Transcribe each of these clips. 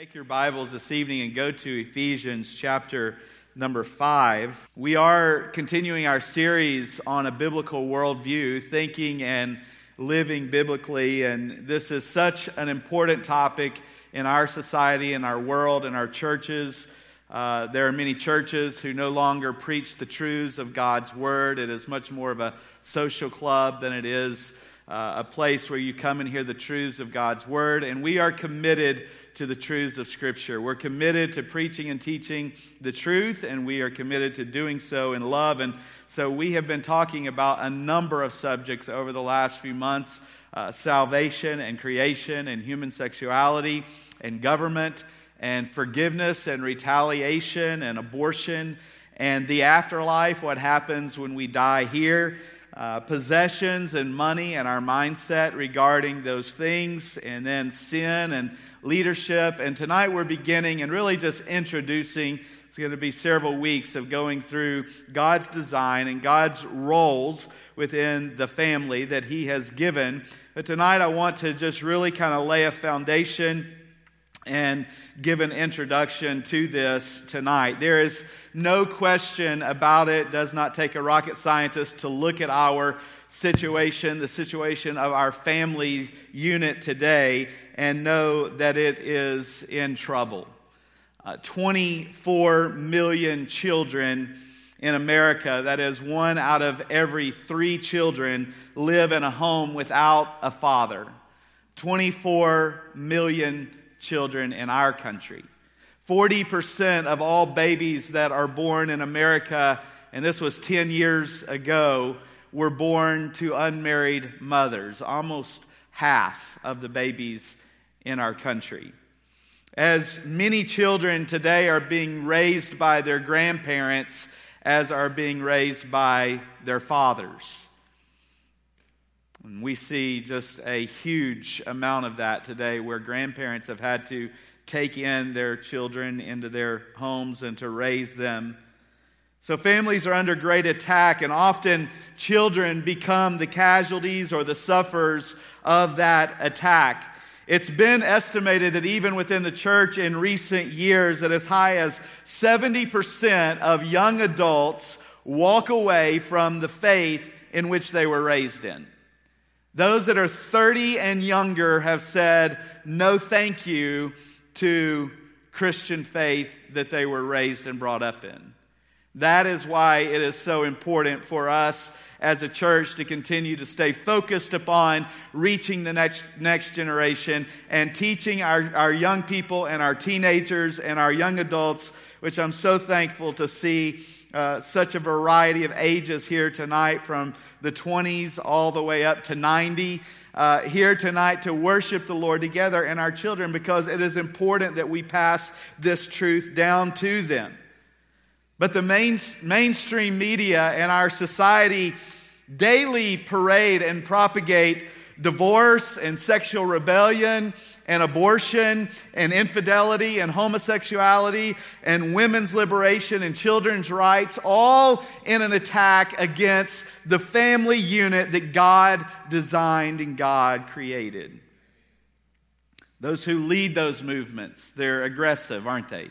Take your Bibles this evening and go to Ephesians chapter number five. We are continuing our series on a biblical worldview, thinking and living biblically. And this is such an important topic in our society, in our world, in our churches. Uh, there are many churches who no longer preach the truths of God's Word. It is much more of a social club than it is uh, a place where you come and hear the truths of God's Word. And we are committed to the truths of Scripture. We're committed to preaching and teaching the truth, and we are committed to doing so in love. And so we have been talking about a number of subjects over the last few months uh, salvation and creation, and human sexuality, and government, and forgiveness, and retaliation, and abortion, and the afterlife, what happens when we die here. Uh, possessions and money and our mindset regarding those things, and then sin and leadership. And tonight we're beginning and really just introducing. It's going to be several weeks of going through God's design and God's roles within the family that He has given. But tonight I want to just really kind of lay a foundation and give an introduction to this tonight. There is no question about it. Does not take a rocket scientist to look at our situation, the situation of our family unit today, and know that it is in trouble. Uh, 24 million children in America, that is, one out of every three children, live in a home without a father. 24 million children in our country. 40% of all babies that are born in America, and this was 10 years ago, were born to unmarried mothers, almost half of the babies in our country. As many children today are being raised by their grandparents as are being raised by their fathers. And we see just a huge amount of that today where grandparents have had to take in their children into their homes and to raise them. So, families are under great attack, and often children become the casualties or the sufferers of that attack. It's been estimated that even within the church in recent years, that as high as 70% of young adults walk away from the faith in which they were raised in. Those that are 30 and younger have said no thank you to Christian faith that they were raised and brought up in. That is why it is so important for us as a church to continue to stay focused upon reaching the next, next generation and teaching our, our young people and our teenagers and our young adults, which I'm so thankful to see uh, such a variety of ages here tonight from the 20s all the way up to 90. Uh, here tonight to worship the Lord together and our children because it is important that we pass this truth down to them. But the main, mainstream media and our society daily parade and propagate divorce and sexual rebellion and abortion and infidelity and homosexuality and women's liberation and children's rights, all in an attack against the family unit that God designed and God created. Those who lead those movements, they're aggressive, aren't they?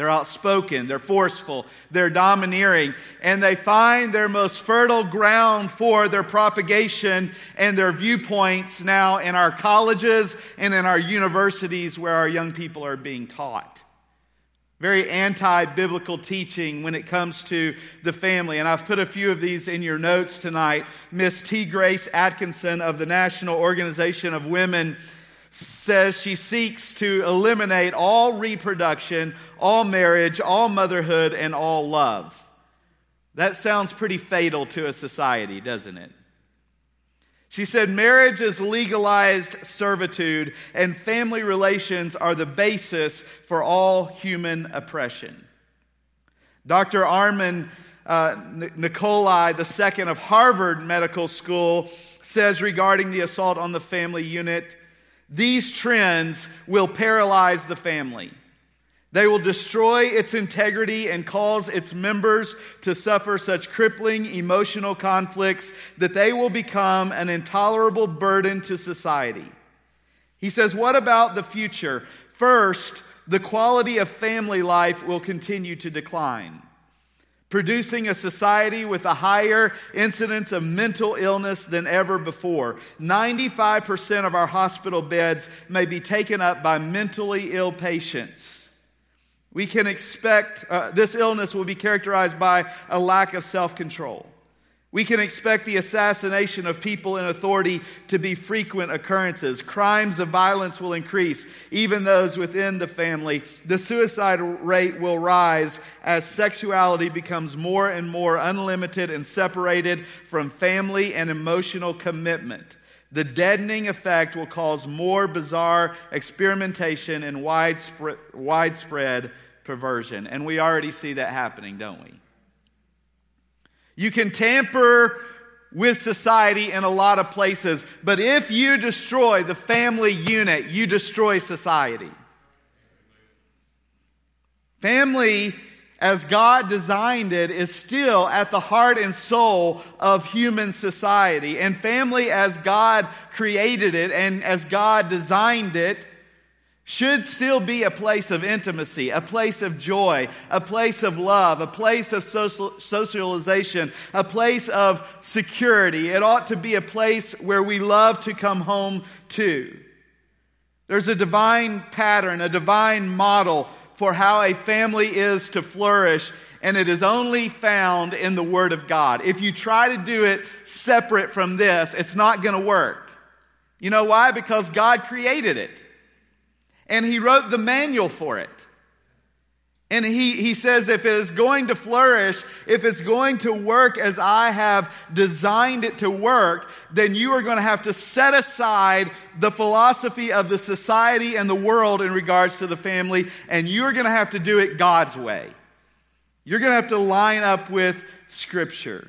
They're outspoken, they're forceful, they're domineering, and they find their most fertile ground for their propagation and their viewpoints now in our colleges and in our universities where our young people are being taught. Very anti biblical teaching when it comes to the family. And I've put a few of these in your notes tonight. Miss Ti-Grace Atkinson of the National Organization of Women says she seeks to eliminate all reproduction, all marriage, all motherhood, and all love. That sounds pretty fatal to a society, doesn't it? She said marriage is legalized servitude, and family relations are the basis for all human oppression. Dr. Armand uh, Nicholi II of Harvard Medical School says regarding the assault on the family unit these trends will paralyze the family. They will destroy its integrity and cause its members to suffer such crippling emotional conflicts that they will become an intolerable burden to society. He says, What about the future? First, the quality of family life will continue to decline producing a society with a higher incidence of mental illness than ever before. 95% of our hospital beds may be taken up by mentally ill patients. We can expect uh, this illness will be characterized by a lack of self control. We can expect the assassination of people in authority to be frequent occurrences. Crimes of violence will increase, even those within the family. The suicide rate will rise as sexuality becomes more and more unlimited and separated from family and emotional commitment. The deadening effect will cause more bizarre experimentation and widespread, widespread perversion. And we already see that happening, don't we? You can tamper with society in a lot of places, but if you destroy the family unit, you destroy society. Family, as God designed it, is still at the heart and soul of human society. And family, as God created it and as God designed it, should still be a place of intimacy, a place of joy, a place of love, a place of social, socialization, a place of security. It ought to be a place where we love to come home to. There's a divine pattern, a divine model for how a family is to flourish, and it is only found in the Word of God. If you try to do it separate from this, it's not going to work. You know why? Because God created it and he wrote the manual for it. And he, he says, if it is going to flourish, if it's going to work as I have designed it to work, then you are going to have to set aside the philosophy of the society and the world in regards to the family, and you are going to have to do it God's way. You're going to have to line up with Scripture.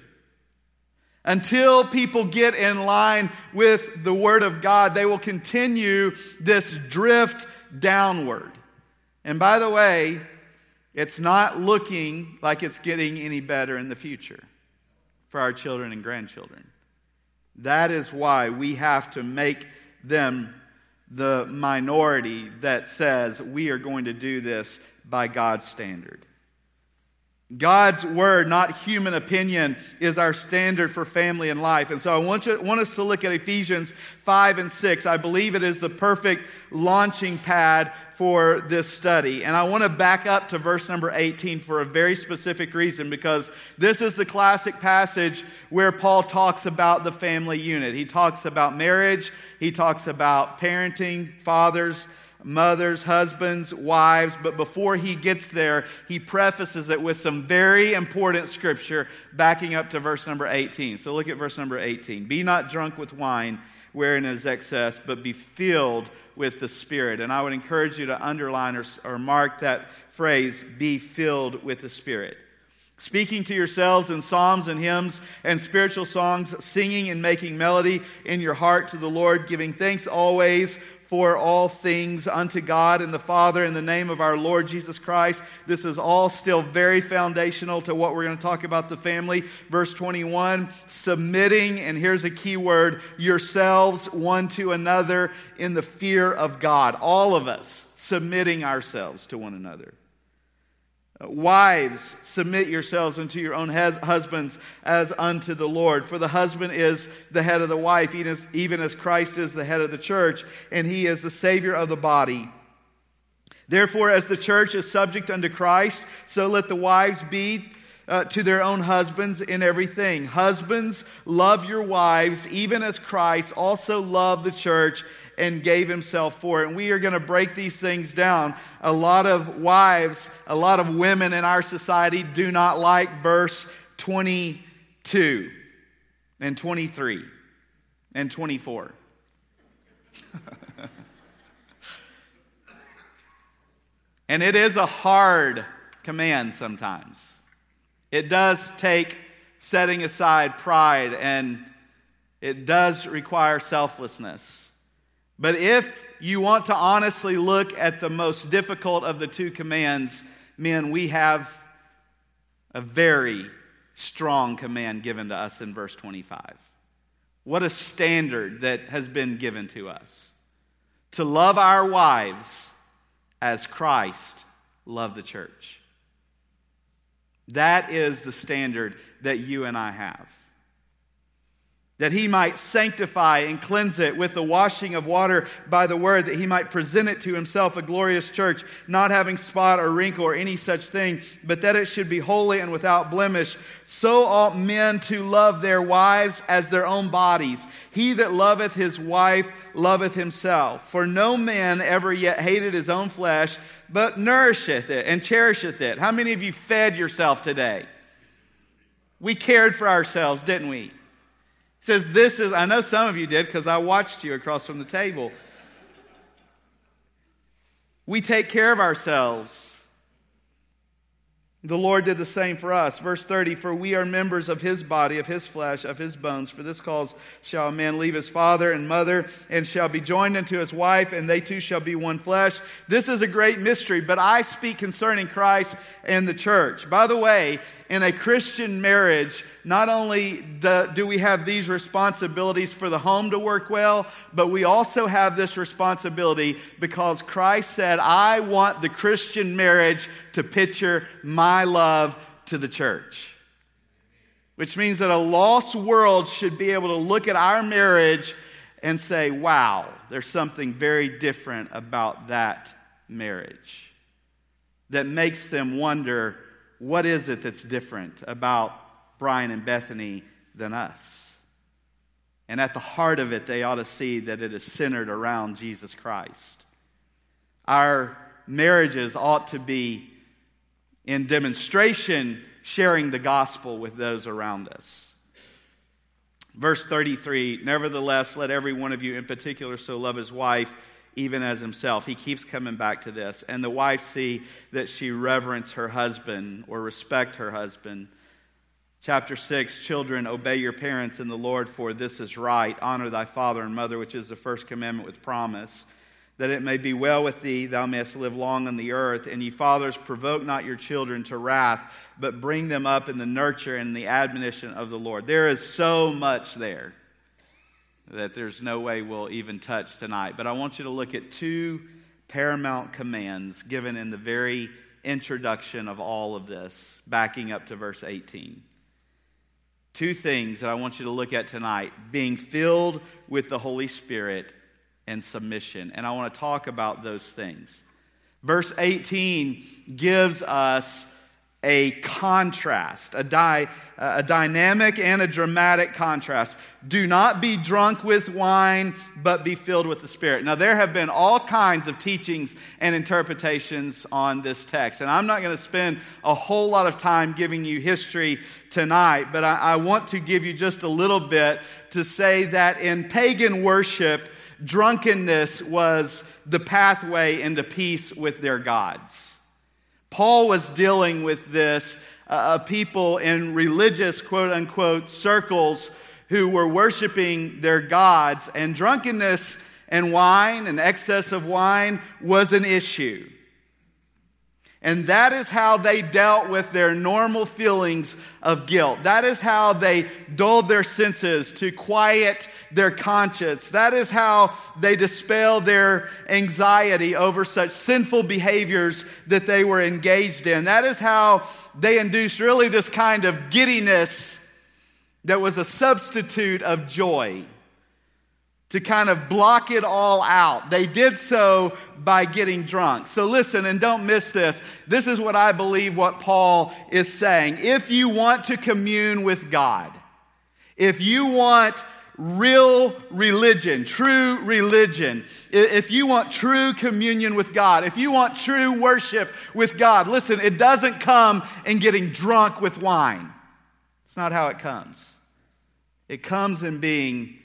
Until people get in line with the Word of God, they will continue this drift downward. And by the way, it's not looking like it's getting any better in the future for our children and grandchildren. That is why we have to make them the minority that says we are going to do this by God's standard. God's word, not human opinion, is our standard for family and life. And so I want, you, want us to look at Ephesians 5 and 6. I believe it is the perfect launching pad for this study. And I want to back up to verse number 18 for a very specific reason because this is the classic passage where Paul talks about the family unit. He talks about marriage, he talks about parenting, fathers, mothers, husbands, wives, but before he gets there, he prefaces it with some very important scripture backing up to verse number 18. So look at verse number 18. Be not drunk with wine wherein is excess, but be filled with the Spirit. And I would encourage you to underline or, or mark that phrase, be filled with the Spirit speaking to yourselves in psalms and hymns and spiritual songs, singing and making melody in your heart to the Lord, giving thanks always for all things unto God and the Father in the name of our Lord Jesus Christ. This is all still very foundational to what we're going to talk about the family. Verse 21 submitting, and here's a key word yourselves one to another in the fear of God. All of us submitting ourselves to one another. Wives, submit yourselves unto your own husbands as unto the Lord. For the husband is the head of the wife, even as Christ is the head of the church, and he is the Savior of the body. Therefore, as the church is subject unto Christ, so let the wives be uh, to their own husbands in everything. Husbands, love your wives, even as Christ also loved the church and gave himself for it. And we are going to break these things down. A lot of wives, a lot of women in our society do not like verse 22 and 23 and 24. and it is a hard command sometimes. It does take setting aside pride and it does require selflessness. But if you want to honestly look at the most difficult of the two commands, men, we have a very strong command given to us in verse 25. What a standard that has been given to us to love our wives as Christ loved the church. That is the standard that you and I have that he might sanctify and cleanse it with the washing of water by the word, that he might present it to himself a glorious church, not having spot or wrinkle or any such thing, but that it should be holy and without blemish. So ought men to love their wives as their own bodies. He that loveth his wife loveth himself. For no man ever yet hated his own flesh, but nourisheth it and cherisheth it. How many of you fed yourself today? We cared for ourselves, didn't we? Says, This is, I know some of you did because I watched you across from the table. We take care of ourselves. The Lord did the same for us. Verse 30 For we are members of his body, of his flesh, of his bones. For this cause shall a man leave his father and mother, and shall be joined unto his wife, and they two shall be one flesh. This is a great mystery, but I speak concerning Christ and the church. By the way, in a Christian marriage, not only do, we have these responsibilities for the home to work well, but we also have this responsibility because Christ said, I want the Christian marriage to picture my love to the church. Which means that a lost world should be able to look at our marriage and say, wow, there's something very different about that marriage that makes them wonder what is it that's different about Brian and Bethany than us? And at the heart of it, they ought to see that it is centered around Jesus Christ. Our marriages ought to be in demonstration, sharing the gospel with those around us. Verse 33 Nevertheless, let every one of you in particular so love his wife even as himself. He keeps coming back to this. And the wife see that she reverence her husband or respect her husband. Chapter 6 Children, obey your parents in the Lord, for this is right. Honor thy father and mother, which is the first commandment with promise, that it may be well with thee, thou mayest live long on the earth. And ye fathers, provoke not your children to wrath, but bring them up in the nurture and the admonition of the Lord. There is so much there that there's no way we'll even touch tonight. But I want you to look at two paramount commands given in the very introduction of all of this, backing up to verse 18. Two things that I want you to look at tonight being filled with the Holy Spirit and submission. And I want to talk about those things. Verse 18 gives us a contrast, a, di- a dynamic and a dramatic contrast. Do not be drunk with wine, but be filled with the Spirit. Now, there have been all kinds of teachings and interpretations on this text, and I'm not going to spend a whole lot of time giving you history tonight, but I, I want to give you just a little bit to say that in pagan worship, drunkenness was the pathway into peace with their gods. Paul was dealing with this uh, people in religious, quote unquote, circles who were worshiping their gods, and drunkenness and wine and excess of wine was an issue. And that is how they dealt with their normal feelings of guilt. That is how they dulled their senses to quiet their conscience. That is how they dispelled their anxiety over such sinful behaviors that they were engaged in. That is how they induced really this kind of giddiness that was a substitute of joy to kind of block it all out. They did so by getting drunk. So listen and don't miss this. This is what I believe what Paul is saying. If you want to commune with God, if you want real religion, true religion, if you want true communion with God, if you want true worship with God, listen, it doesn't come in getting drunk with wine. It's not how it comes. It comes in being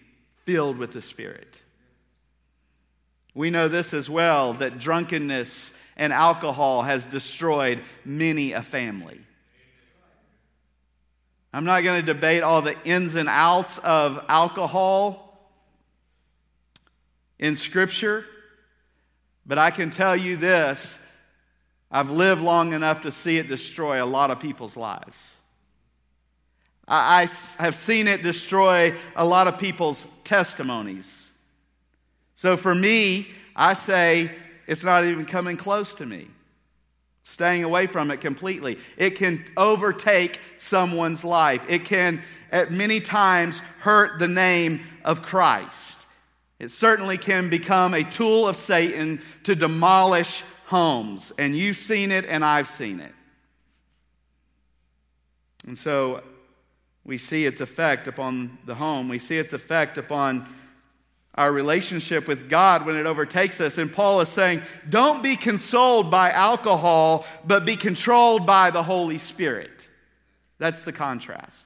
filled with the Spirit. We know this as well that drunkenness and alcohol has destroyed many a family. I'm not going to debate all the ins and outs of alcohol in Scripture, but I can tell you this I've lived long enough to see it destroy a lot of people's lives. I, I have seen it destroy a lot of people's testimonies. So for me, I say it's not even coming close to me. Staying away from it completely. It can overtake someone's life. It can, at many times, hurt the name of Christ. It certainly can become a tool of Satan to demolish homes. And you've seen it, and I've seen it. And so we see its effect upon the home. We see its effect upon our relationship with God when it overtakes us. And Paul is saying, don't be consoled by alcohol, but be controlled by the Holy Spirit. That's the contrast.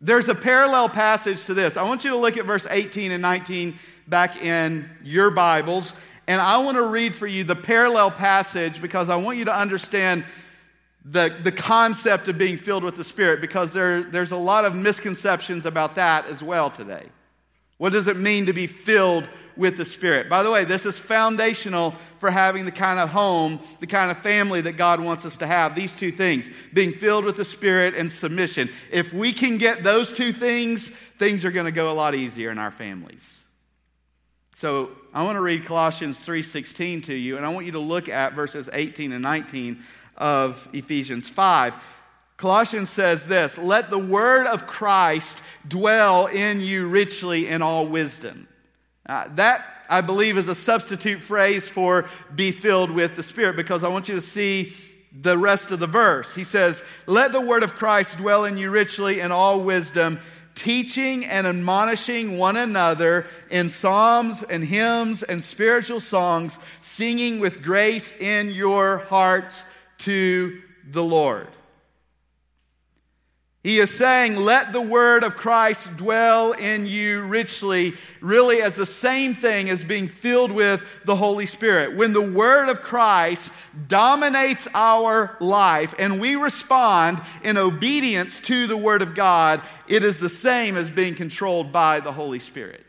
There's a parallel passage to this. I want you to look at verse 18 and 19 back in your Bibles. And I want to read for you the parallel passage because I want you to understand the, the concept of being filled with the Spirit because there, there's a lot of misconceptions about that as well today. What does it mean to be filled with the Spirit? By the way, this is foundational for having the kind of home, the kind of family that God wants us to have. These two things being filled with the Spirit and submission. If we can get those two things, things are going to go a lot easier in our families. So I want to read Colossians 3:16 to you, and I want you to look at verses 18 and 19 of Ephesians 5. Colossians says this Let the word of Christ dwell in you richly in all wisdom. Uh, that, I believe, is a substitute phrase for be filled with the Spirit because I want you to see the rest of the verse. He says, Let the word of Christ dwell in you richly in all wisdom, teaching and admonishing one another in psalms and hymns and spiritual songs, singing with grace in your hearts to the Lord. He is saying, let the word of Christ dwell in you richly, really as the same thing as being filled with the Holy Spirit. When the word of Christ dominates our life and we respond in obedience to the word of God, it is the same as being controlled by the Holy Spirit.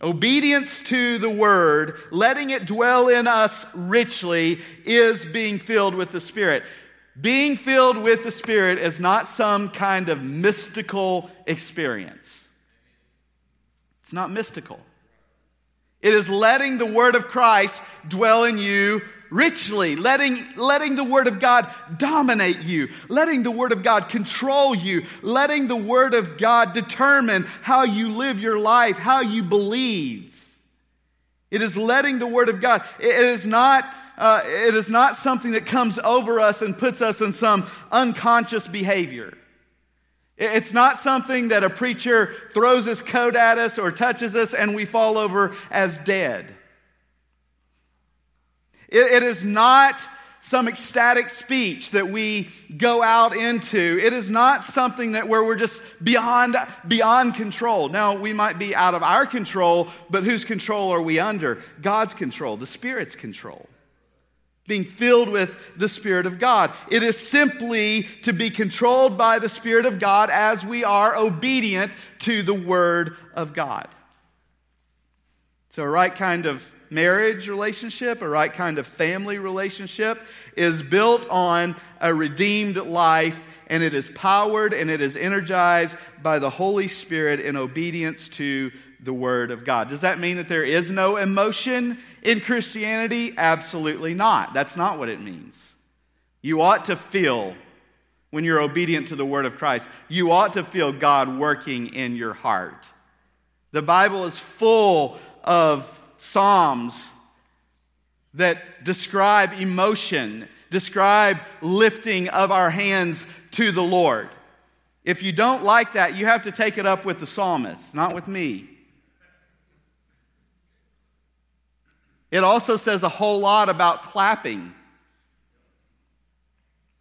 Obedience to the word, letting it dwell in us richly, is being filled with the Spirit. Being filled with the Spirit is not some kind of mystical experience. It's not mystical. It is letting the Word of Christ dwell in you richly, letting, letting the Word of God dominate you, letting the Word of God control you, letting the Word of God determine how you live your life, how you believe. It is letting the Word of God, it is not. Uh, it is not something that comes over us and puts us in some unconscious behavior. It's not something that a preacher throws his coat at us or touches us and we fall over as dead. It, it is not some ecstatic speech that we go out into. It is not something that where we're just beyond beyond control. Now, we might be out of our control, but whose control are we under? God's control, the Spirit's control. Being filled with the Spirit of God. It is simply to be controlled by the Spirit of God as we are obedient to the Word of God. So, a right kind of marriage relationship, a right kind of family relationship, is built on a redeemed life and it is powered and it is energized by the Holy Spirit in obedience to the Word of God. Does that mean that there is no emotion in Christianity? Absolutely not. That's not what it means. You ought to feel when you're obedient to the Word of Christ, you ought to feel God working in your heart. The Bible is full of Psalms that describe emotion, describe lifting of our hands to the Lord. If you don't like that, you have to take it up with the psalmist, not with me. It also says a whole lot about clapping,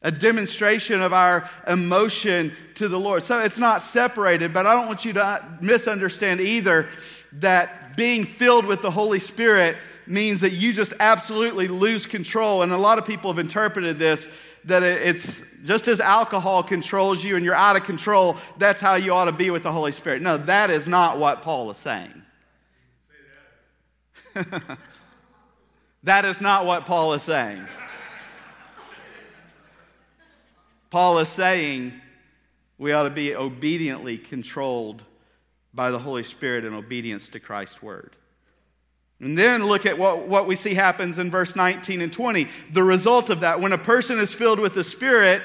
a demonstration of our emotion to the Lord. So it's not separated, but I don't want you to misunderstand either that being filled with the Holy Spirit means that you just absolutely lose control. And a lot of people have interpreted this that it's just as alcohol controls you and you're out of control, that's how you ought to be with the Holy Spirit. No, that is not what Paul is saying. that is not what Paul is saying. Paul is saying we ought to be obediently controlled by the Holy Spirit in obedience to Christ's word. And then look at what, what we see happens in verse 19 and 20. The result of that, when a person is filled with the Spirit,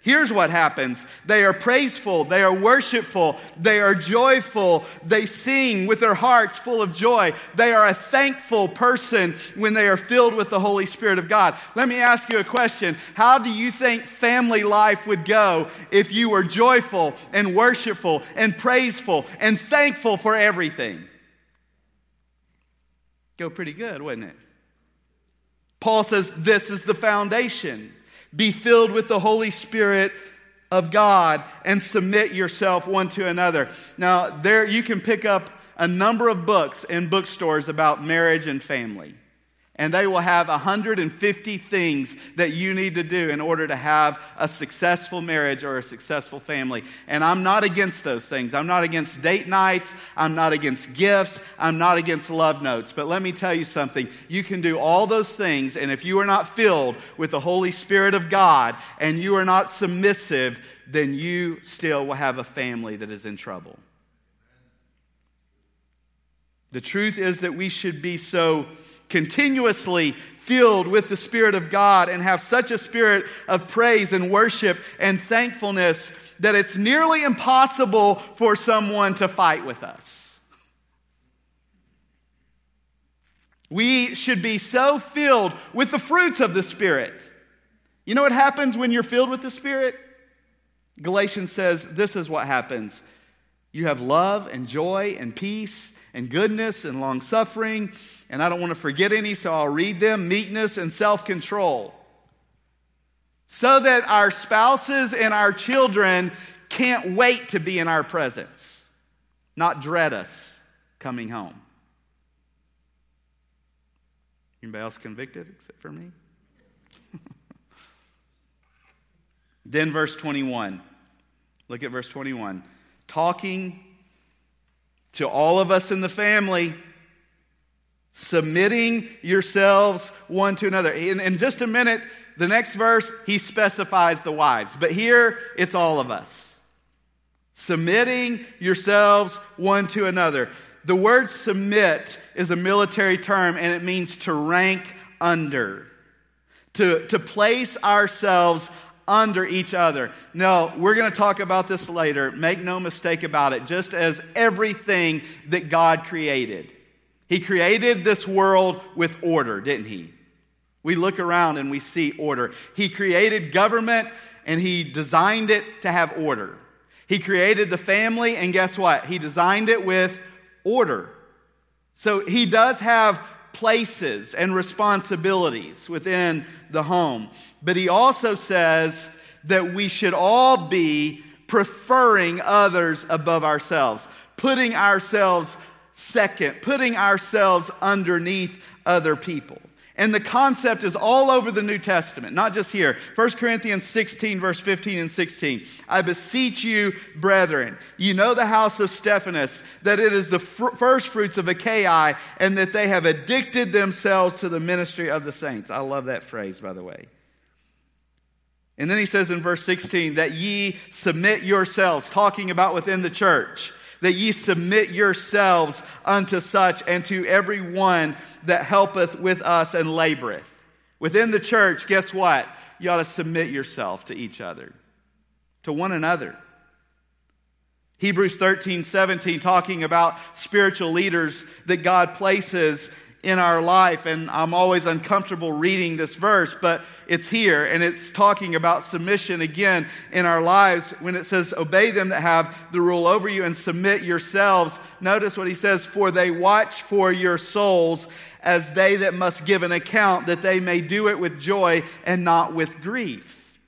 here's what happens they are praiseful, they are worshipful, they are joyful, they sing with their hearts full of joy. They are a thankful person when they are filled with the Holy Spirit of God. Let me ask you a question How do you think family life would go if you were joyful and worshipful and praiseful and thankful for everything? go pretty good, wouldn't it? Paul says this is the foundation. Be filled with the Holy Spirit of God and submit yourself one to another. Now, there you can pick up a number of books in bookstores about marriage and family and they will have 150 things that you need to do in order to have a successful marriage or a successful family. And I'm not against those things. I'm not against date nights. I'm not against gifts. I'm not against love notes. But let me tell you something. You can do all those things, and if you are not filled with the Holy Spirit of God and you are not submissive, then you still will have a family that is in trouble. The truth is that we should be so continuously filled with the Spirit of God and have such a spirit of praise and worship and thankfulness that it's nearly impossible for someone to fight with us. We should be so filled with the fruits of the Spirit. You know what happens when you're filled with the Spirit? Galatians says this is what happens you have love and joy and peace and goodness and long suffering and I don't want to forget any, so I'll read them meekness and self control. So that our spouses and our children can't wait to be in our presence, not dread us coming home. Anybody else convicted except for me? then, verse 21. Look at verse 21. Talking to all of us in the family submitting yourselves one to another. In, in just a minute, the next verse, he specifies the wives. But here, it's all of us. Submitting yourselves one to another. The word submit is a military term and it means to rank under, to, to place ourselves under each other. No, we're going to talk about this later. Make no mistake about it. Just as everything that God created he created this world with order, didn't he? We look around and we see order. He created government and he designed it to have order. He created the family, and guess what? He designed it with order. So he does have places and responsibilities within the home. But he also says that we should all be preferring others above ourselves, putting ourselves second, putting ourselves underneath other people. And the concept is all over the New Testament, not just here. 1 Corinthians 16, verse 15 and 16. I beseech you, brethren, you know the house of Stephanas, that it is the fr- first fruits of Achaia, and that they have addicted themselves to the ministry of the saints. I love that phrase, by the way. And then he says in verse 16, that ye submit yourselves, talking about within the church that ye submit yourselves unto such and to every one that helpeth with us and laboreth. Within the church, guess what? You ought to submit yourself to each other, to one another. Hebrews 13, 17, talking about spiritual leaders that God places in our life. And I'm always uncomfortable reading this verse, but it's here and it's talking about submission again in our lives when it says, Obey them that have the rule over you and submit yourselves. Notice what he says, For they watch for your souls as they that must give an account, that they may do it with joy and not with grief.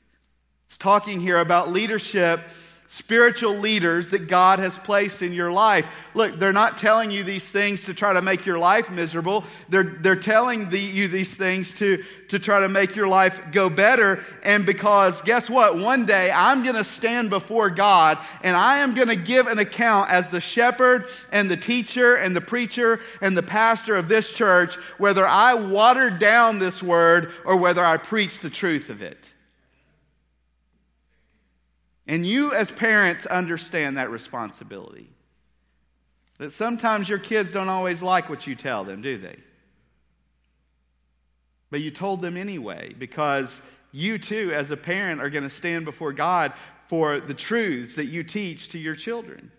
It's talking here about leadership spiritual leaders that God has placed in your life. Look, they're not telling you these things to try to make your life miserable. They're, they're telling the, you these things to, to try to make your life go better. And because, guess what? One day I'm going to stand before God and I am going to give an account as the shepherd and the teacher and the preacher and the pastor of this church, whether I watered down this word or whether I preached the truth of it. And you, as parents, understand that responsibility. That sometimes your kids don't always like what you tell them, do they? But you told them anyway because you too, as a parent, are going to stand before God for the truths that you teach to your children.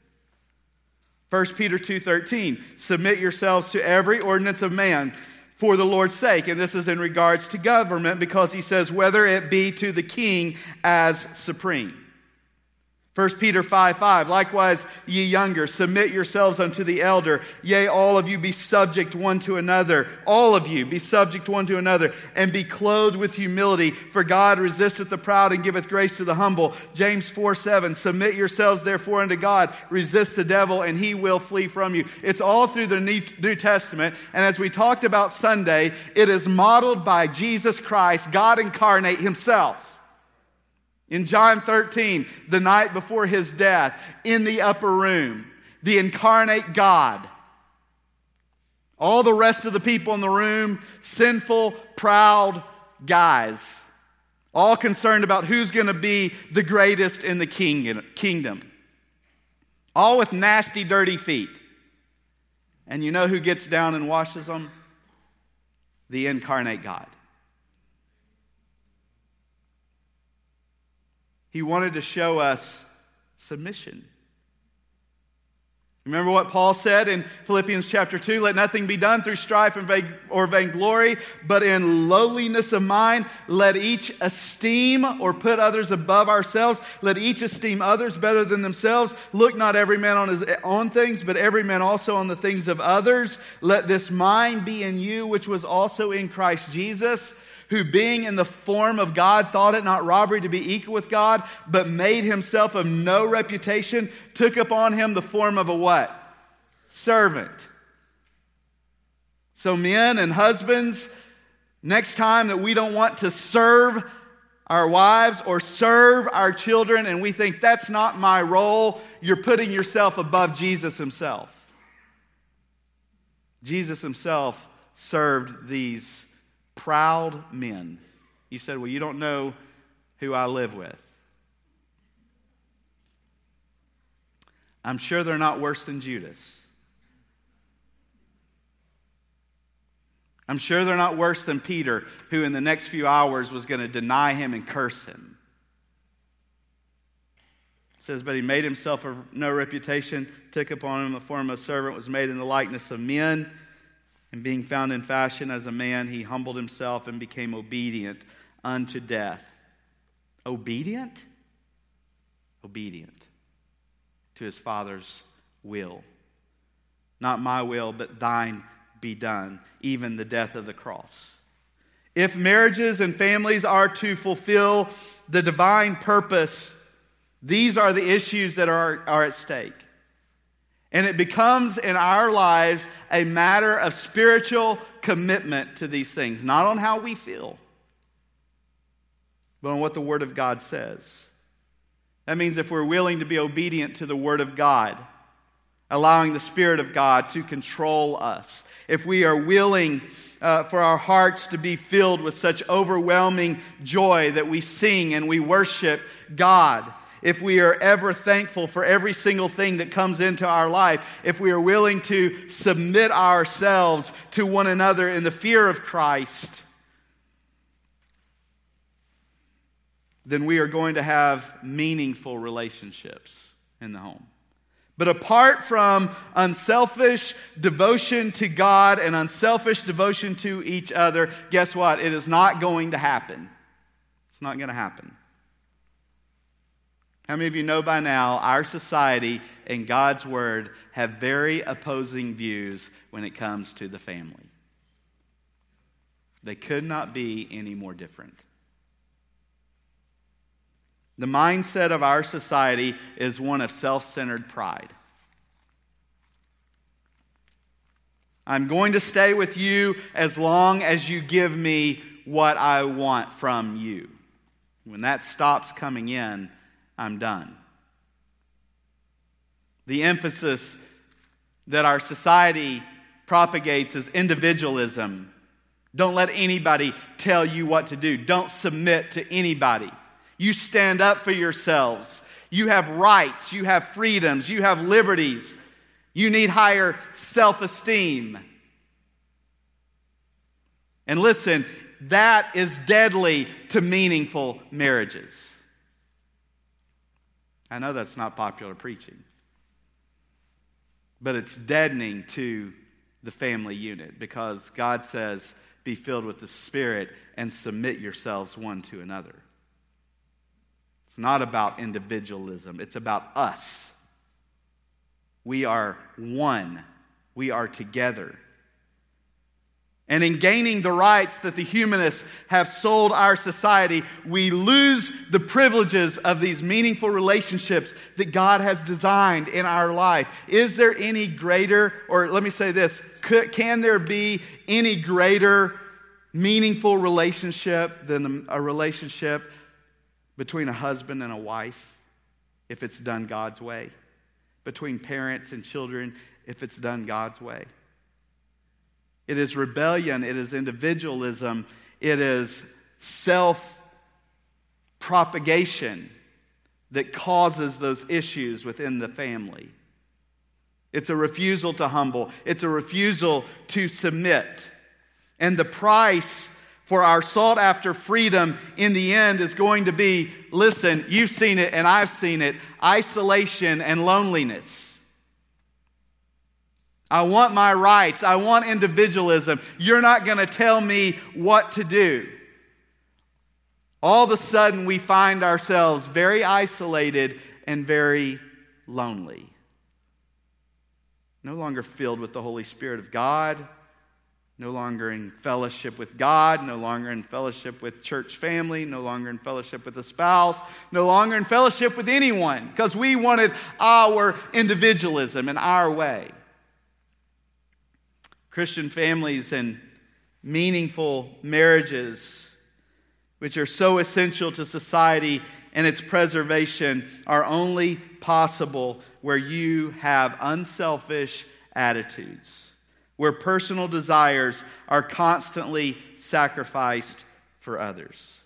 1 Peter 2:13 Submit yourselves to every ordinance of man for the Lord's sake and this is in regards to government because he says whether it be to the king as supreme 1 Peter 5 5, likewise, ye younger, submit yourselves unto the elder. Yea, all of you be subject one to another. All of you be subject one to another, and be clothed with humility. For God resisteth the proud and giveth grace to the humble. James 4 7, submit yourselves therefore unto God. Resist the devil, and he will flee from you. It's all through the New Testament. And as we talked about Sunday, it is modeled by Jesus Christ, God incarnate himself. In John 13, the night before his death, in the upper room, the incarnate God. All the rest of the people in the room, sinful, proud guys, all concerned about who's going to be the greatest in the kingdom. All with nasty, dirty feet. And you know who gets down and washes them? The incarnate God. He wanted to show us submission. Remember what Paul said in Philippians chapter 2 let nothing be done through strife or vainglory, but in lowliness of mind, let each esteem or put others above ourselves. Let each esteem others better than themselves. Look not every man on his own things, but every man also on the things of others. Let this mind be in you, which was also in Christ Jesus who being in the form of God thought it not robbery to be equal with God, but made himself of no reputation, took upon him the form of a what? Servant. So, men and husbands, next time that we don't want to serve our wives or serve our children and we think that's not my role, you're putting yourself above Jesus himself. Jesus himself served these proud men. You said, Well, you don't know who I live with. I'm sure they're not worse than Judas. I'm sure they're not worse than Peter, who in the next few hours was going to deny him and curse him. It says, But he made himself of no reputation, took upon him the form of a servant, was made in the likeness of men. And being found in fashion as a man, he humbled himself and became obedient unto death. Obedient? Obedient to his Father's will. Not my will, but thine be done, even the death of the cross. If marriages and families are to fulfill the divine purpose, these are the issues that are, are at stake. And it becomes in our lives a matter of spiritual commitment to these things, not on how we feel, but on what the Word of God says. That means if we're willing to be obedient to the Word of God, allowing the Spirit of God to control us, if we are willing uh, for our hearts to be filled with such overwhelming joy that we sing and we worship God if we are ever thankful for every single thing that comes into our life, if we are willing to submit ourselves to one another in the fear of Christ, then we are going to have meaningful relationships in the home. But apart from unselfish devotion to God and unselfish devotion to each other, guess what? It is not going to happen. It's not going to happen. How many of you know by now our society and God's Word have very opposing views when it comes to the family? They could not be any more different. The mindset of our society is one of self centered pride. I'm going to stay with you as long as you give me what I want from you. When that stops coming in, I'm done. The emphasis that our society propagates is individualism. Don't let anybody tell you what to do. Don't submit to anybody. You stand up for yourselves. You have rights. You have freedoms. You have liberties. You need higher self esteem. And listen, that is deadly to meaningful marriages. I know that's not popular preaching, but it's deadening to the family unit because God says, be filled with the Spirit and submit yourselves one to another. It's not about individualism, it's about us. We are one, we are together. And in gaining the rights that the humanists have sold our society, we lose the privileges of these meaningful relationships that God has designed in our life. Is there any greater, or let me say this, can there be any greater meaningful relationship than a relationship between a husband and a wife if it's done God's way? Between parents and children if it's done God's way? It is rebellion, it is individualism, it is self propagation that causes those issues within the family. It's a refusal to humble, it's a refusal to submit. And the price for our sought after freedom in the end is going to be listen, you've seen it and I've seen it isolation and loneliness. I want my rights. I want individualism. You're not going to tell me what to do. All of a sudden, we find ourselves very isolated and very lonely. No longer filled with the Holy Spirit of God, no longer in fellowship with God, no longer in fellowship with church family, no longer in fellowship with a spouse, no longer in fellowship with anyone because we wanted our individualism and our way. Christian families and meaningful marriages, which are so essential to society and its preservation, are only possible where you have unselfish attitudes, where personal desires are constantly sacrificed for others.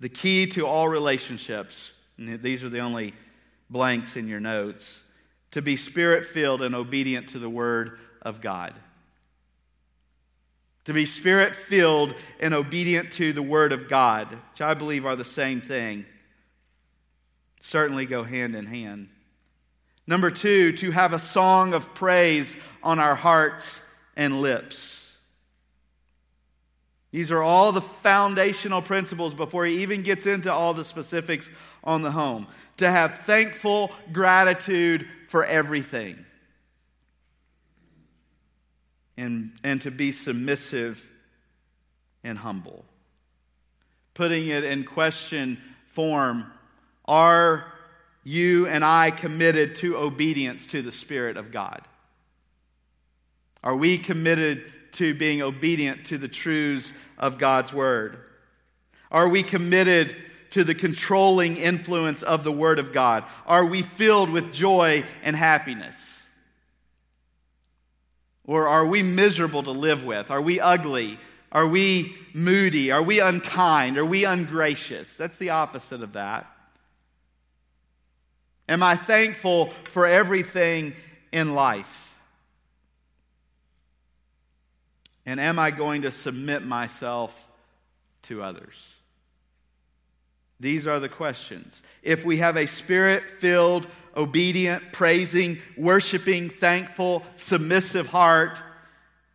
The key to all relationships, these are the only blanks in your notes, to be spirit filled and obedient to the word of God. To be spirit filled and obedient to the Word of God, which I believe are the same thing, certainly go hand in hand. Number two, to have a song of praise on our hearts and lips. These are all the foundational principles before he even gets into all the specifics on the home. To have thankful gratitude for everything and, and to be submissive and humble. Putting it in question form Are you and I committed to obedience to the Spirit of God? Are we committed to being obedient to the truths of God's Word? Are we committed to the controlling influence of the Word of God? Are we filled with joy and happiness? Or are we miserable to live with? Are we ugly? Are we moody? Are we unkind? Are we ungracious? That's the opposite of that. Am I thankful for everything in life? And am I going to submit myself to others? These are the questions. If we have a spirit filled, obedient, praising, worshiping, thankful, submissive heart,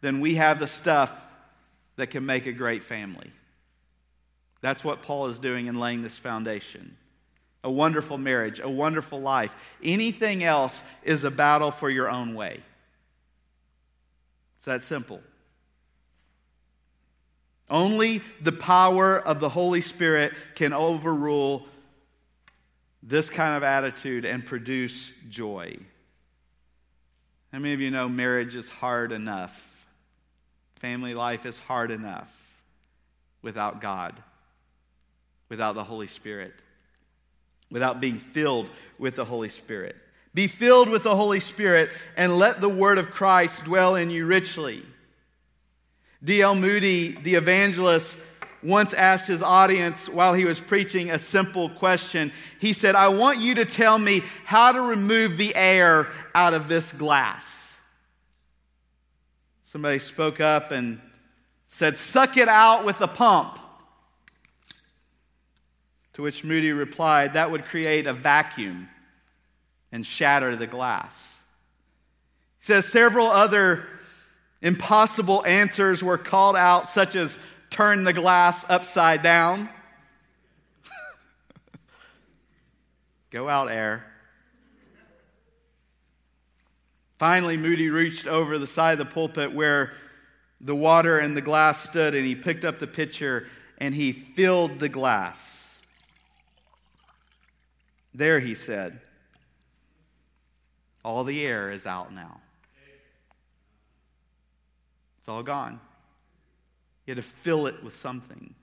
then we have the stuff that can make a great family. That's what Paul is doing in laying this foundation. A wonderful marriage, a wonderful life. Anything else is a battle for your own way. It's that simple. Only the power of the Holy Spirit can overrule this kind of attitude and produce joy. How many of you know marriage is hard enough? Family life is hard enough without God, without the Holy Spirit, without being filled with the Holy Spirit. Be filled with the Holy Spirit and let the word of Christ dwell in you richly. D.L. Moody, the evangelist, once asked his audience while he was preaching a simple question. He said, I want you to tell me how to remove the air out of this glass. Somebody spoke up and said, Suck it out with a pump. To which Moody replied, That would create a vacuum and shatter the glass. He says several other Impossible answers were called out, such as turn the glass upside down. Go out, air. Finally, Moody reached over the side of the pulpit where the water and the glass stood, and he picked up the pitcher and he filled the glass. There, he said, all the air is out now. It's all gone. You had to fill it with something.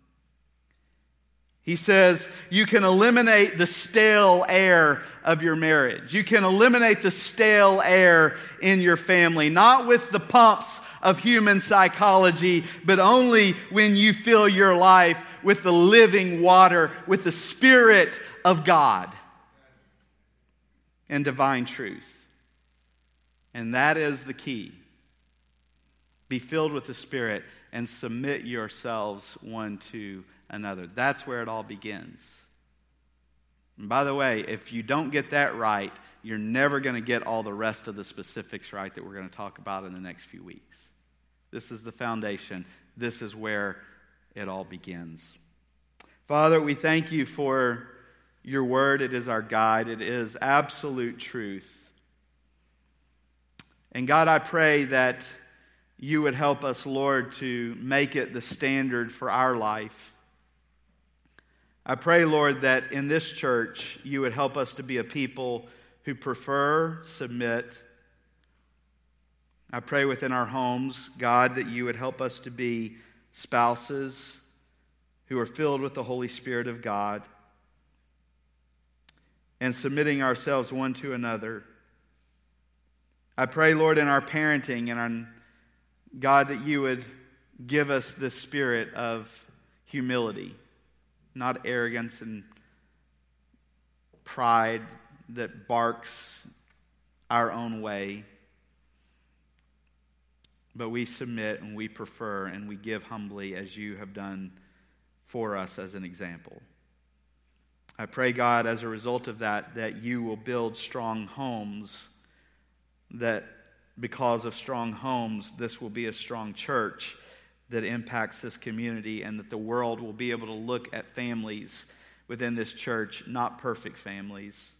He says you can eliminate the stale air of your marriage. You can eliminate the stale air in your family, not with the pumps of human psychology, but only when you fill your life with the living water, with the Spirit of God and divine truth. And that is the key. Be filled with the Spirit and submit yourselves one to another. That's where it all begins. And by the way, if you don't get that right, you're never going to get all the rest of the specifics right that we're going to talk about in the next few weeks. This is the foundation. This is where it all begins. Father, we thank you for your word. It is our guide, it is absolute truth. And God, I pray that you would help us, Lord, to make it the standard for our life. I pray, Lord, that in this church you would help us to be a people who prefer, submit. I pray within our homes, God, that you would help us to be spouses who are filled with the Holy Spirit of God and submitting ourselves one to another. I pray, Lord, in our parenting and our God, that you would give us the spirit of humility, not arrogance and pride that barks our own way. But we submit and we prefer and we give humbly as you have done for us as an example. I pray, God, as a result of that, that you will build strong homes that because of strong homes, this will be a strong church that impacts this community, and that the world will be able to look at families within this church, not perfect families,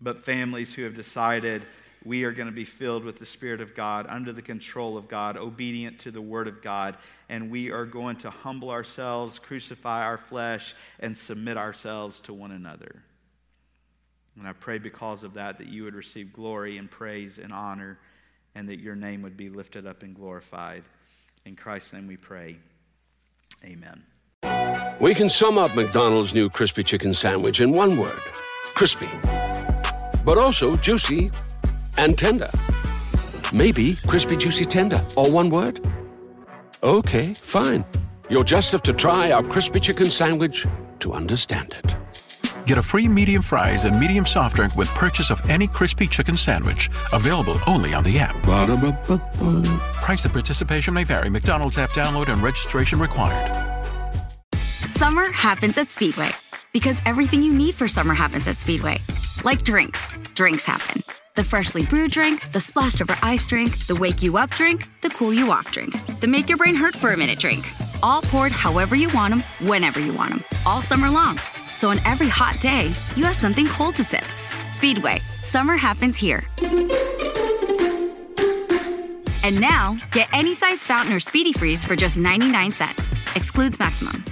but families who have decided we are going to be filled with the Spirit of God, under the control of God, obedient to the Word of God, and we are going to humble ourselves, crucify our flesh, and submit ourselves to one another. And I pray because of that that you would receive glory and praise and honor and that your name would be lifted up and glorified. In Christ's name we pray. Amen. We can sum up McDonald's new crispy chicken sandwich in one word crispy. But also juicy and tender. Maybe crispy, juicy, tender, all one word? Okay, fine. You'll just have to try our crispy chicken sandwich to understand it. Get a free medium fries and medium soft drink with purchase of any crispy chicken sandwich. Available only on the app. Ba-da-ba-ba-ba. Price and participation may vary. McDonald's app download and registration required. Summer happens at Speedway because everything you need for summer happens at Speedway. Like drinks, drinks happen. The freshly brewed drink, the splashed over ice drink, the wake you up drink, the cool you off drink, the make your brain hurt for a minute drink. All poured however you want them, whenever you want them, all summer long. So on every hot day, you have something cold to sip. Speedway, summer happens here. And now, get any size fountain or speedy freeze for just 99 cents. Excludes maximum.